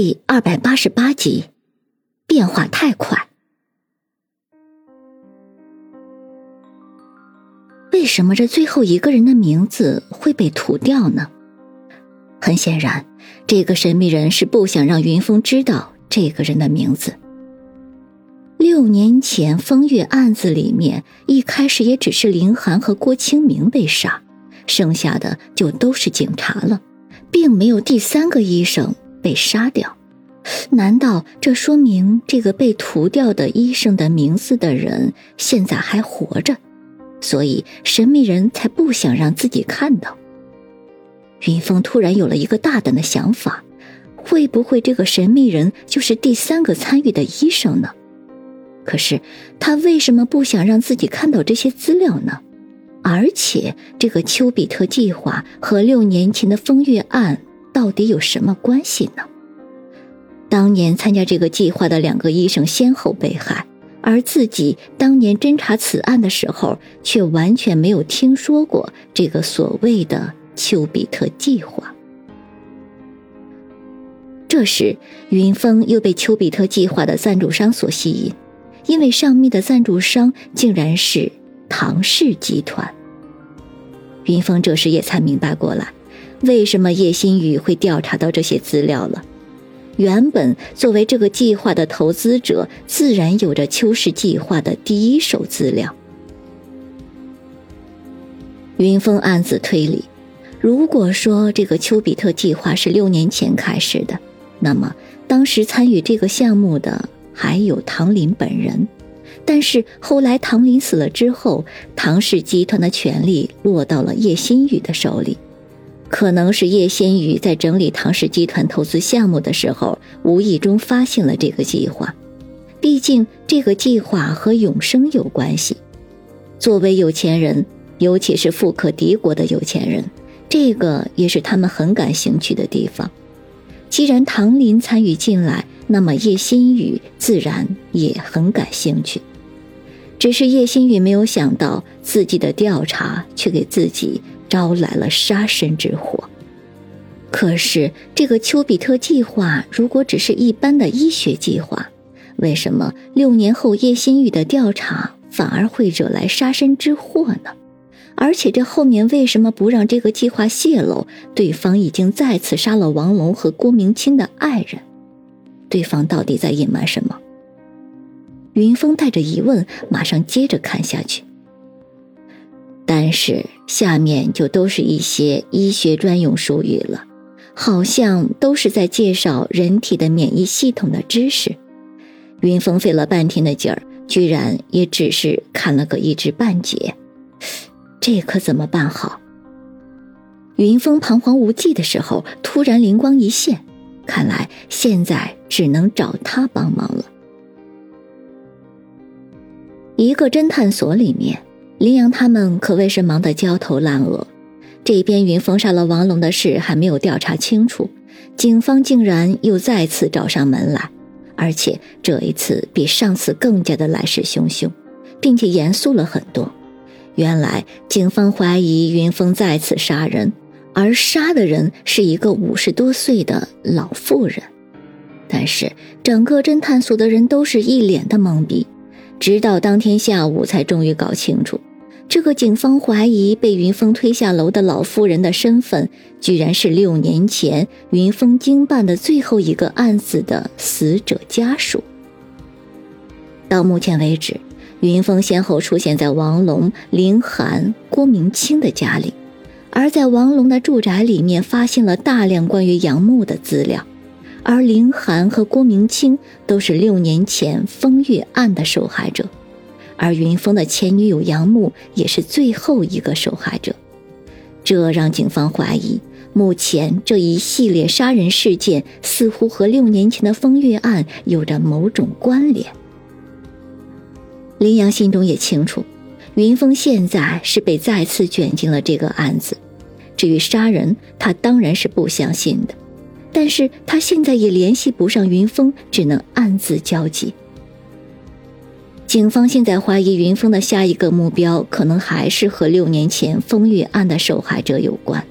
第二百八十八集，变化太快。为什么这最后一个人的名字会被涂掉呢？很显然，这个神秘人是不想让云峰知道这个人的名字。六年前风月案子里面，一开始也只是林寒和郭清明被杀，剩下的就都是警察了，并没有第三个医生。被杀掉，难道这说明这个被涂掉的医生的名字的人现在还活着？所以神秘人才不想让自己看到。云峰突然有了一个大胆的想法：会不会这个神秘人就是第三个参与的医生呢？可是他为什么不想让自己看到这些资料呢？而且这个丘比特计划和六年前的风月案。到底有什么关系呢？当年参加这个计划的两个医生先后被害，而自己当年侦查此案的时候，却完全没有听说过这个所谓的丘比特计划。这时，云峰又被丘比特计划的赞助商所吸引，因为上面的赞助商竟然是唐氏集团。云峰这时也才明白过来。为什么叶新宇会调查到这些资料了？原本作为这个计划的投资者，自然有着秋氏计划的第一手资料。云峰暗自推理：如果说这个丘比特计划是六年前开始的，那么当时参与这个项目的还有唐林本人。但是后来唐林死了之后，唐氏集团的权力落到了叶新宇的手里。可能是叶先宇在整理唐氏集团投资项目的时候，无意中发现了这个计划。毕竟这个计划和永生有关系。作为有钱人，尤其是富可敌国的有钱人，这个也是他们很感兴趣的地方。既然唐林参与进来，那么叶新宇自然也很感兴趣。只是叶新宇没有想到，自己的调查却给自己。招来了杀身之祸。可是，这个丘比特计划如果只是一般的医学计划，为什么六年后叶新宇的调查反而会惹来杀身之祸呢？而且，这后面为什么不让这个计划泄露？对方已经再次杀了王龙和郭明清的爱人，对方到底在隐瞒什么？云峰带着疑问，马上接着看下去。但是下面就都是一些医学专用术语了，好像都是在介绍人体的免疫系统的知识。云峰费了半天的劲儿，居然也只是看了个一知半解，这可怎么办好？云峰彷徨无计的时候，突然灵光一现，看来现在只能找他帮忙了。一个侦探所里面。林阳他们可谓是忙得焦头烂额，这边云峰杀了王龙的事还没有调查清楚，警方竟然又再次找上门来，而且这一次比上次更加的来势汹汹，并且严肃了很多。原来警方怀疑云峰再次杀人，而杀的人是一个五十多岁的老妇人，但是整个侦探所的人都是一脸的懵逼，直到当天下午才终于搞清楚。这个警方怀疑被云峰推下楼的老妇人的身份，居然是六年前云峰经办的最后一个案子的死者家属。到目前为止，云峰先后出现在王龙、林寒、郭明清的家里，而在王龙的住宅里面发现了大量关于杨木的资料，而林寒和郭明清都是六年前风月案的受害者。而云峰的前女友杨木也是最后一个受害者，这让警方怀疑，目前这一系列杀人事件似乎和六年前的风月案有着某种关联。林阳心中也清楚，云峰现在是被再次卷进了这个案子，至于杀人，他当然是不相信的，但是他现在也联系不上云峰，只能暗自焦急。警方现在怀疑云峰的下一个目标可能还是和六年前风月案的受害者有关，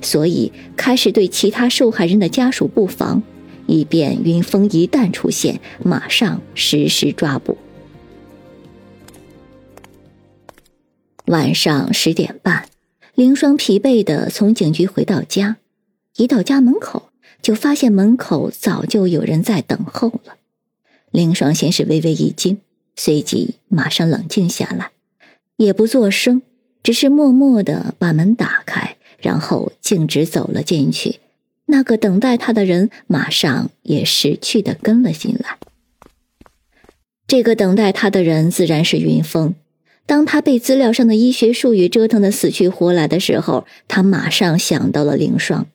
所以开始对其他受害人的家属布防，以便云峰一旦出现，马上实施抓捕。晚上十点半，凌霜疲惫的从警局回到家，一到家门口就发现门口早就有人在等候了。凌霜先是微微一惊，随即马上冷静下来，也不作声，只是默默的把门打开，然后径直走了进去。那个等待他的人马上也识趣的跟了进来。这个等待他的人自然是云峰。当他被资料上的医学术语折腾的死去活来的时候，他马上想到了凌霜。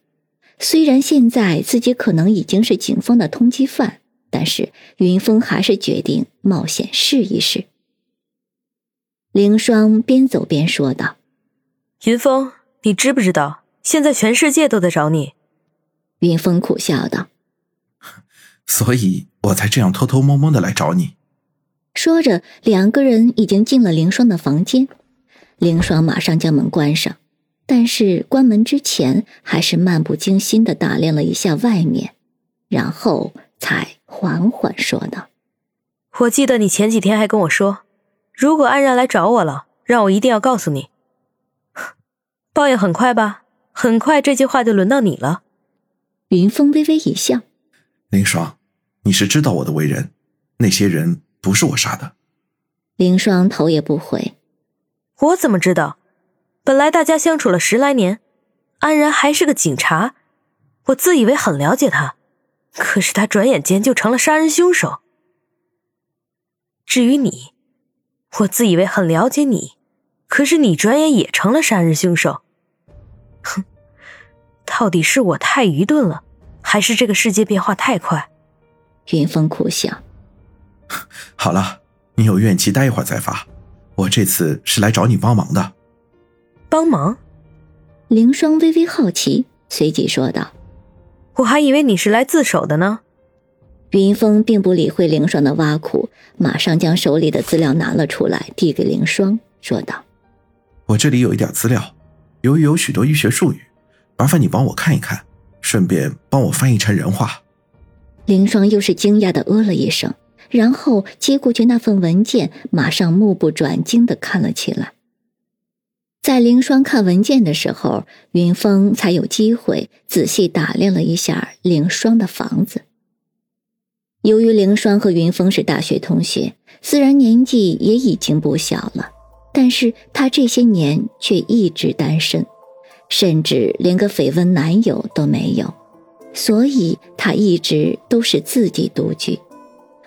虽然现在自己可能已经是警方的通缉犯，但是云峰还是决定冒险试一试。凌霜边走边说道：“云峰，你知不知道现在全世界都在找你？”云峰苦笑道：“所以我才这样偷偷摸摸的来找你。”说着，两个人已经进了凌霜的房间。凌霜马上将门关上，但是关门之前还是漫不经心的打量了一下外面，然后才缓缓说道：“我记得你前几天还跟我说，如果安然来找我了，让我一定要告诉你。报应很快吧？很快这句话就轮到你了。”云峰微微一笑：“林霜，你是知道我的为人，那些人。”不是我杀的，林霜头也不回。我怎么知道？本来大家相处了十来年，安然还是个警察，我自以为很了解他，可是他转眼间就成了杀人凶手。至于你，我自以为很了解你，可是你转眼也成了杀人凶手。哼，到底是我太愚钝了，还是这个世界变化太快？云峰苦笑。好了，你有怨气，待一会儿再发。我这次是来找你帮忙的。帮忙？凌霜微微好奇，随即说道：“我还以为你是来自首的呢。”云峰并不理会凌霜的挖苦，马上将手里的资料拿了出来，递给凌霜，说道：“我这里有一点资料，由于有许多医学术语，麻烦你帮我看一看，顺便帮我翻译成人话。”凌霜又是惊讶的呃了一声。然后接过去那份文件，马上目不转睛的看了起来。在凌霜看文件的时候，云峰才有机会仔细打量了一下凌霜的房子。由于凌霜和云峰是大学同学，虽然年纪也已经不小了，但是他这些年却一直单身，甚至连个绯闻男友都没有，所以他一直都是自己独居。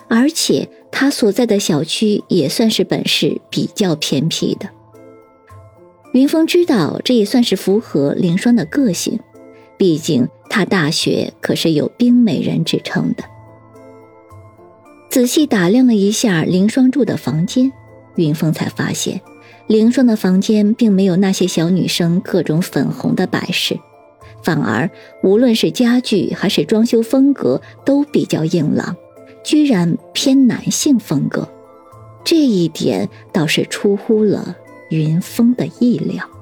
而且他所在的小区也算是本市比较偏僻的。云峰知道这也算是符合凌霜的个性，毕竟他大学可是有冰美人之称的。仔细打量了一下凌霜住的房间，云峰才发现，凌霜的房间并没有那些小女生各种粉红的摆饰，反而无论是家具还是装修风格都比较硬朗。居然偏男性风格，这一点倒是出乎了云峰的意料。